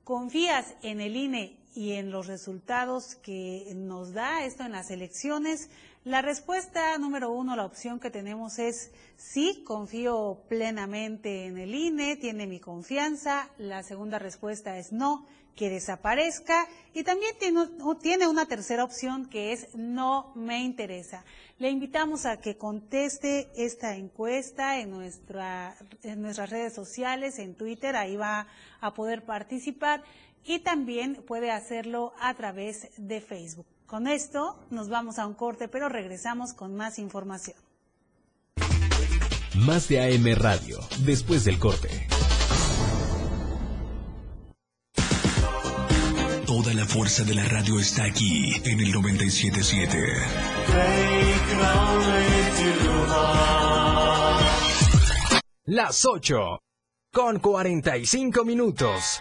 ¿Confías en el INE y en los resultados que nos da esto en las elecciones? La respuesta número uno, la opción que tenemos es sí, confío plenamente en el INE, tiene mi confianza. La segunda respuesta es no, que desaparezca. Y también tiene, una tercera opción que es no me interesa. Le invitamos a que conteste esta encuesta en, nuestra, en nuestras redes sociales, en Twitter, ahí va a poder participar y también puede hacerlo a través de Facebook. Con esto nos vamos a un corte, pero regresamos con más información. Más de AM Radio, después del corte. Toda la fuerza de la radio está aquí en el 977. Las 8 con 45 minutos.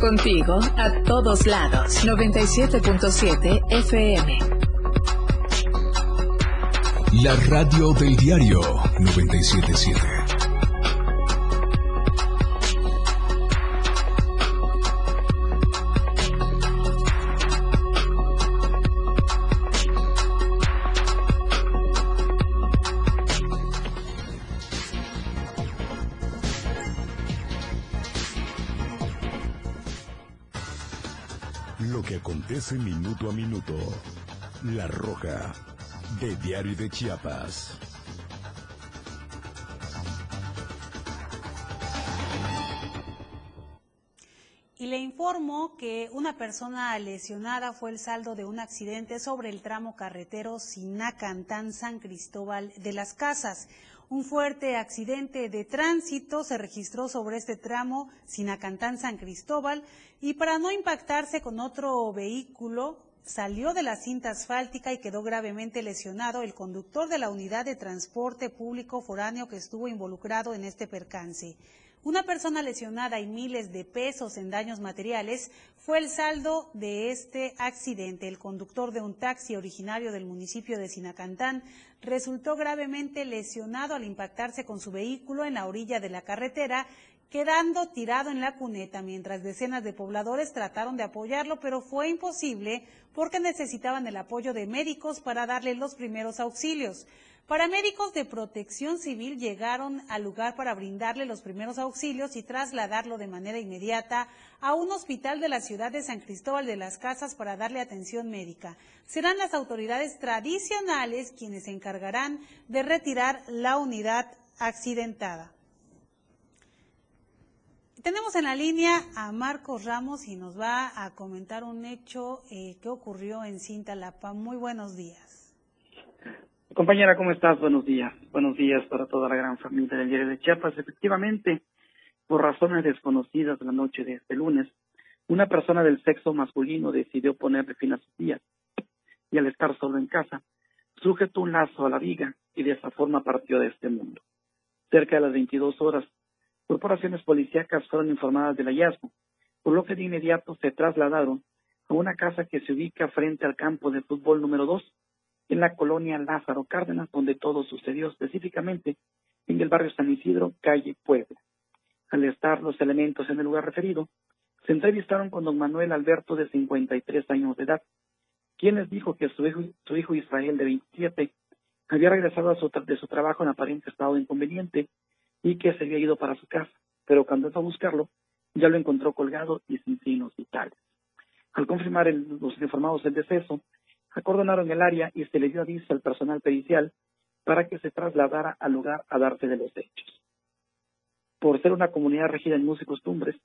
Contigo a todos lados. 97.7 FM. La radio del diario 977. Minuto a minuto. La Roja, de Diario de Chiapas. Y le informo que una persona lesionada fue el saldo de un accidente sobre el tramo carretero Sinacantán-San Cristóbal de las Casas. Un fuerte accidente de tránsito se registró sobre este tramo Sinacantán-San Cristóbal y para no impactarse con otro vehículo, salió de la cinta asfáltica y quedó gravemente lesionado el conductor de la unidad de transporte público foráneo que estuvo involucrado en este percance. Una persona lesionada y miles de pesos en daños materiales fue el saldo de este accidente. El conductor de un taxi originario del municipio de Sinacantán resultó gravemente lesionado al impactarse con su vehículo en la orilla de la carretera quedando tirado en la cuneta mientras decenas de pobladores trataron de apoyarlo, pero fue imposible porque necesitaban el apoyo de médicos para darle los primeros auxilios. Paramédicos de protección civil llegaron al lugar para brindarle los primeros auxilios y trasladarlo de manera inmediata a un hospital de la ciudad de San Cristóbal de las Casas para darle atención médica. Serán las autoridades tradicionales quienes se encargarán de retirar la unidad accidentada. Tenemos en la línea a Marcos Ramos y nos va a comentar un hecho eh, que ocurrió en Cintalapa. Muy buenos días. Compañera, ¿cómo estás? Buenos días. Buenos días para toda la gran familia del diario de Chiapas. Efectivamente, por razones desconocidas la noche de este lunes, una persona del sexo masculino decidió ponerle fin a sus días y al estar solo en casa, sujetó un lazo a la viga y de esa forma partió de este mundo. Cerca de las 22 horas, corporaciones policíacas fueron informadas del hallazgo, por lo que de inmediato se trasladaron a una casa que se ubica frente al campo de fútbol número 2, en la colonia Lázaro Cárdenas, donde todo sucedió específicamente en el barrio San Isidro, calle Puebla. Al estar los elementos en el lugar referido, se entrevistaron con don Manuel Alberto de 53 años de edad, quien les dijo que su hijo, su hijo Israel de 27 había regresado a su, de su trabajo en aparente estado de inconveniente y que se había ido para su casa, pero cuando fue a buscarlo, ya lo encontró colgado y sin signos vitales. Al confirmar los informados del deceso, acordonaron el área y se le dio aviso al personal pericial para que se trasladara al lugar a darse de los hechos. Por ser una comunidad regida en usos y costumbres,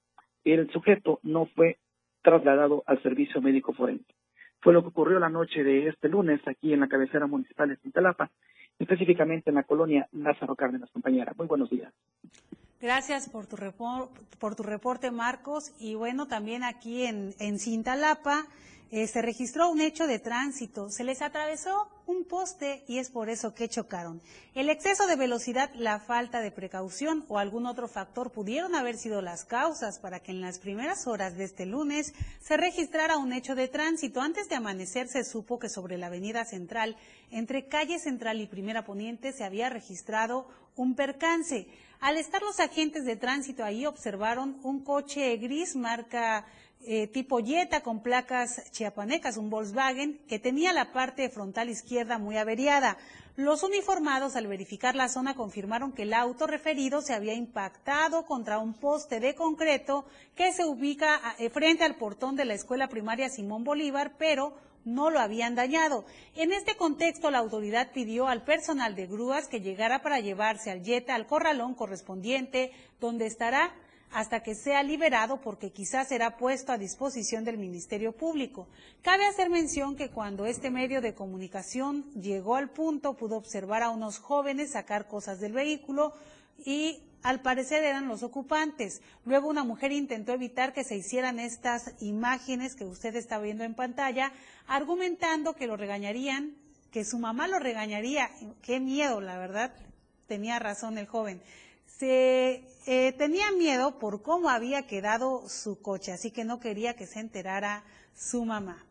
el sujeto no fue trasladado al servicio médico forense. Fue lo que ocurrió la noche de este lunes aquí en la cabecera municipal de Cintalapa, específicamente en la colonia Lázaro Cárdenas, compañera. Muy buenos días. Gracias por tu, por tu reporte, Marcos. Y bueno, también aquí en, en Cintalapa eh, se registró un hecho de tránsito. Se les atravesó un poste y es por eso que chocaron. El exceso de velocidad, la falta de precaución o algún otro factor pudieron haber sido las causas para que en las primeras horas de este lunes se registrara un hecho de tránsito. Antes de amanecer se supo que sobre la avenida central, entre calle central y primera poniente, se había registrado un percance. Al estar los agentes de tránsito ahí observaron un coche gris marca eh, tipo Jetta con placas chiapanecas, un Volkswagen, que tenía la parte frontal izquierda muy averiada. Los uniformados, al verificar la zona, confirmaron que el auto referido se había impactado contra un poste de concreto que se ubica eh, frente al portón de la escuela primaria Simón Bolívar, pero no lo habían dañado. En este contexto, la autoridad pidió al personal de grúas que llegara para llevarse al Jetta al corralón correspondiente, donde estará hasta que sea liberado porque quizás será puesto a disposición del Ministerio Público. Cabe hacer mención que cuando este medio de comunicación llegó al punto pudo observar a unos jóvenes sacar cosas del vehículo y al parecer eran los ocupantes. Luego una mujer intentó evitar que se hicieran estas imágenes que usted está viendo en pantalla, argumentando que lo regañarían, que su mamá lo regañaría. Qué miedo, la verdad. Tenía razón el joven se eh, tenía miedo por cómo había quedado su coche, así que no quería que se enterara su mamá.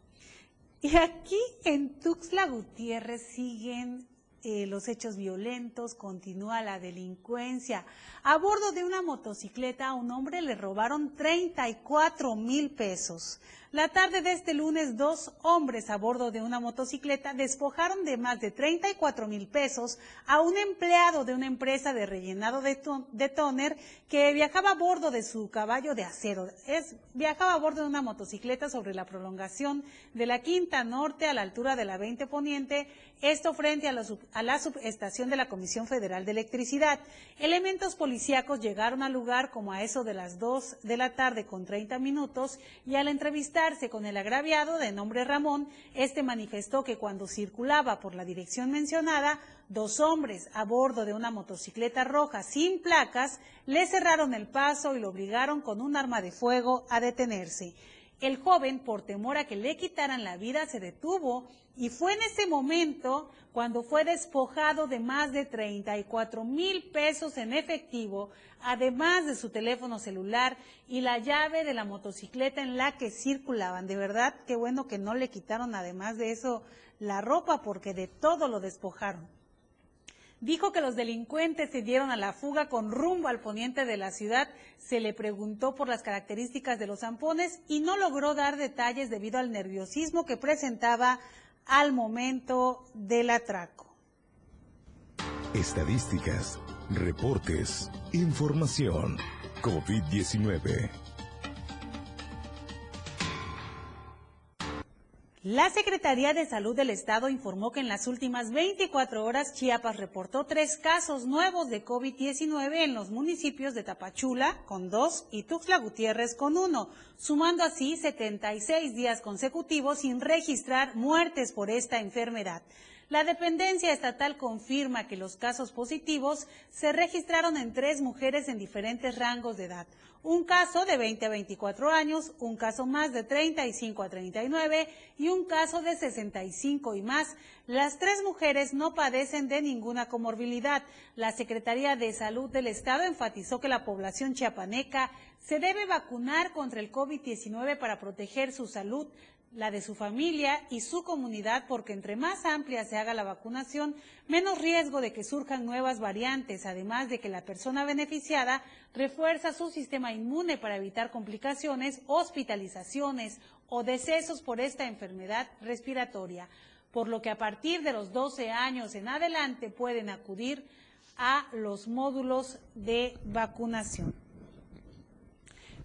Y aquí en Tuxtla Gutiérrez siguen eh, los hechos violentos, continúa la delincuencia. A bordo de una motocicleta a un hombre le robaron 34 mil pesos. La tarde de este lunes, dos hombres a bordo de una motocicleta despojaron de más de 34 mil pesos a un empleado de una empresa de rellenado de, tóner que viajaba a bordo de su caballo de acero. Viajaba a bordo de una motocicleta sobre la prolongación de la Quinta Norte a la altura de la 20 Poniente, esto frente a la, a la subestación de la Comisión Federal de Electricidad. Elementos policíacos llegaron al lugar como a eso de las 2 de la tarde con 30 minutos y al entrevistar con el agraviado de nombre Ramón, este manifestó que cuando circulaba por la dirección mencionada, dos hombres a bordo de una motocicleta roja sin placas le cerraron el paso y lo obligaron con un arma de fuego a detenerse. El joven, por temor a que le quitaran la vida, se detuvo y fue en ese momento cuando fue despojado de más de 34 mil pesos en efectivo, además de su teléfono celular y la llave de la motocicleta en la que circulaban. De verdad, qué bueno que no le quitaron además de eso la ropa porque de todo lo despojaron. Dijo que los delincuentes se dieron a la fuga con rumbo al poniente de la ciudad. Se le preguntó por las características de los zampones y no logró dar detalles debido al nerviosismo que presentaba al momento del atraco. Estadísticas, reportes, información. COVID-19. La Secretaría de Salud del Estado informó que en las últimas 24 horas Chiapas reportó tres casos nuevos de COVID-19 en los municipios de Tapachula con dos y Tuxtla Gutiérrez con uno, sumando así 76 días consecutivos sin registrar muertes por esta enfermedad. La dependencia estatal confirma que los casos positivos se registraron en tres mujeres en diferentes rangos de edad. Un caso de 20 a 24 años, un caso más de 35 a 39 y un caso de 65 y más. Las tres mujeres no padecen de ninguna comorbilidad. La Secretaría de Salud del Estado enfatizó que la población chiapaneca se debe vacunar contra el COVID-19 para proteger su salud, la de su familia y su comunidad, porque entre más amplia se haga la vacunación, menos riesgo de que surjan nuevas variantes, además de que la persona beneficiada refuerza su sistema inmune para evitar complicaciones, hospitalizaciones o decesos por esta enfermedad respiratoria, por lo que a partir de los 12 años en adelante pueden acudir a los módulos de vacunación.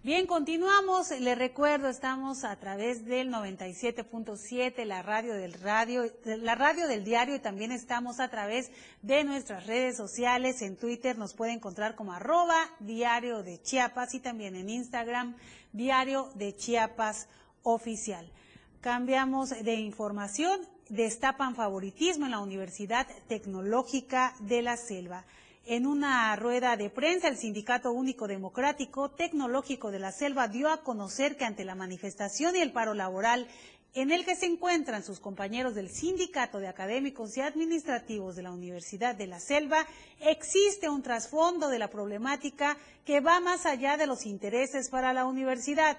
Bien, continuamos. Le recuerdo, estamos a través del 97.7, la radio del radio, la radio del diario y también estamos a través de nuestras redes sociales. En Twitter nos puede encontrar como arroba diario de Chiapas y también en Instagram diario de Chiapas oficial. Cambiamos de información. Destapan favoritismo en la Universidad Tecnológica de la Selva. En una rueda de prensa, el Sindicato Único Democrático Tecnológico de la Selva dio a conocer que ante la manifestación y el paro laboral en el que se encuentran sus compañeros del Sindicato de Académicos y Administrativos de la Universidad de la Selva, existe un trasfondo de la problemática que va más allá de los intereses para la universidad.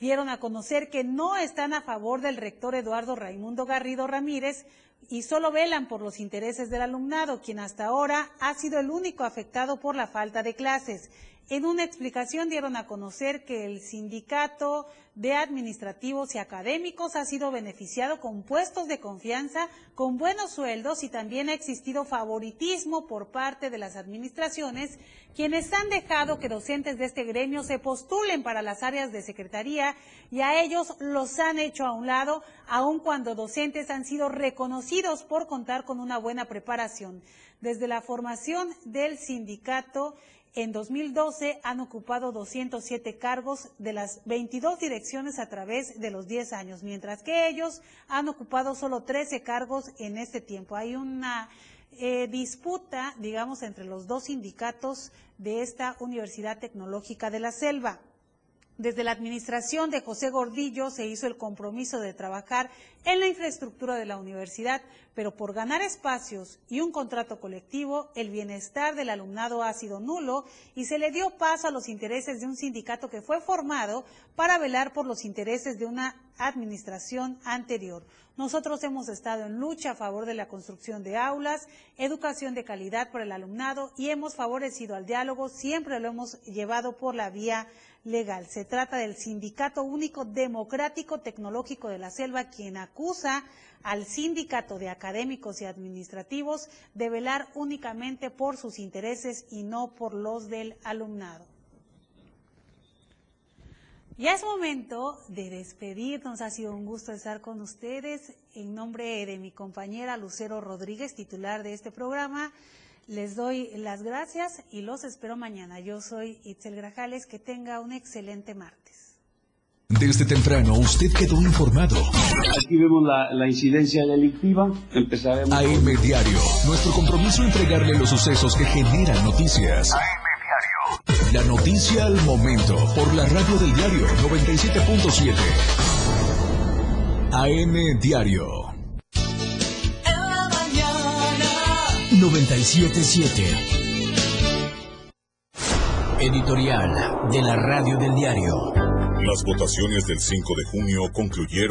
Dieron a conocer que no están a favor del rector Eduardo Raimundo Garrido Ramírez, y solo velan por los intereses del alumnado, quien hasta ahora ha sido el único afectado por la falta de clases. En una explicación dieron a conocer que el sindicato de administrativos y académicos ha sido beneficiado con puestos de confianza, con buenos sueldos y también ha existido favoritismo por parte de las administraciones, quienes han dejado que docentes de este gremio se postulen para las áreas de secretaría y a ellos los han hecho a un lado, aun cuando docentes han sido reconocidos por contar con una buena preparación. Desde la formación del sindicato en 2012 han ocupado 207 cargos de las 22 direcciones a través de los 10 años, mientras que ellos han ocupado solo 13 cargos en este tiempo. Hay una eh, disputa, digamos, entre los dos sindicatos de esta Universidad Tecnológica de la Selva. Desde la administración de José Gordillo se hizo el compromiso de trabajar en la infraestructura de la universidad, pero por ganar espacios y un contrato colectivo, el bienestar del alumnado ha sido nulo y se le dio paso a los intereses de un sindicato que fue formado para velar por los intereses de una administración anterior. Nosotros hemos estado en lucha a favor de la construcción de aulas, educación de calidad para el alumnado y hemos favorecido al diálogo, siempre lo hemos llevado por la vía legal. Se trata del Sindicato Único Democrático Tecnológico de la Selva, quien acusa al Sindicato de Académicos y Administrativos de velar únicamente por sus intereses y no por los del alumnado. Ya es momento de despedirnos. Ha sido un gusto estar con ustedes. En nombre de mi compañera Lucero Rodríguez, titular de este programa, les doy las gracias y los espero mañana. Yo soy Itzel Grajales. Que tenga un excelente martes. Desde temprano usted quedó informado. Aquí vemos la, incidencia delictiva. Empezaremos. AM Diario. Nuestro compromiso entregarle los sucesos que generan noticias. AM Diario. La noticia al momento. Por la radio del diario 97.7. AM Diario. 977. Editorial de la Radio del Diario. Las votaciones del 5 de junio concluyeron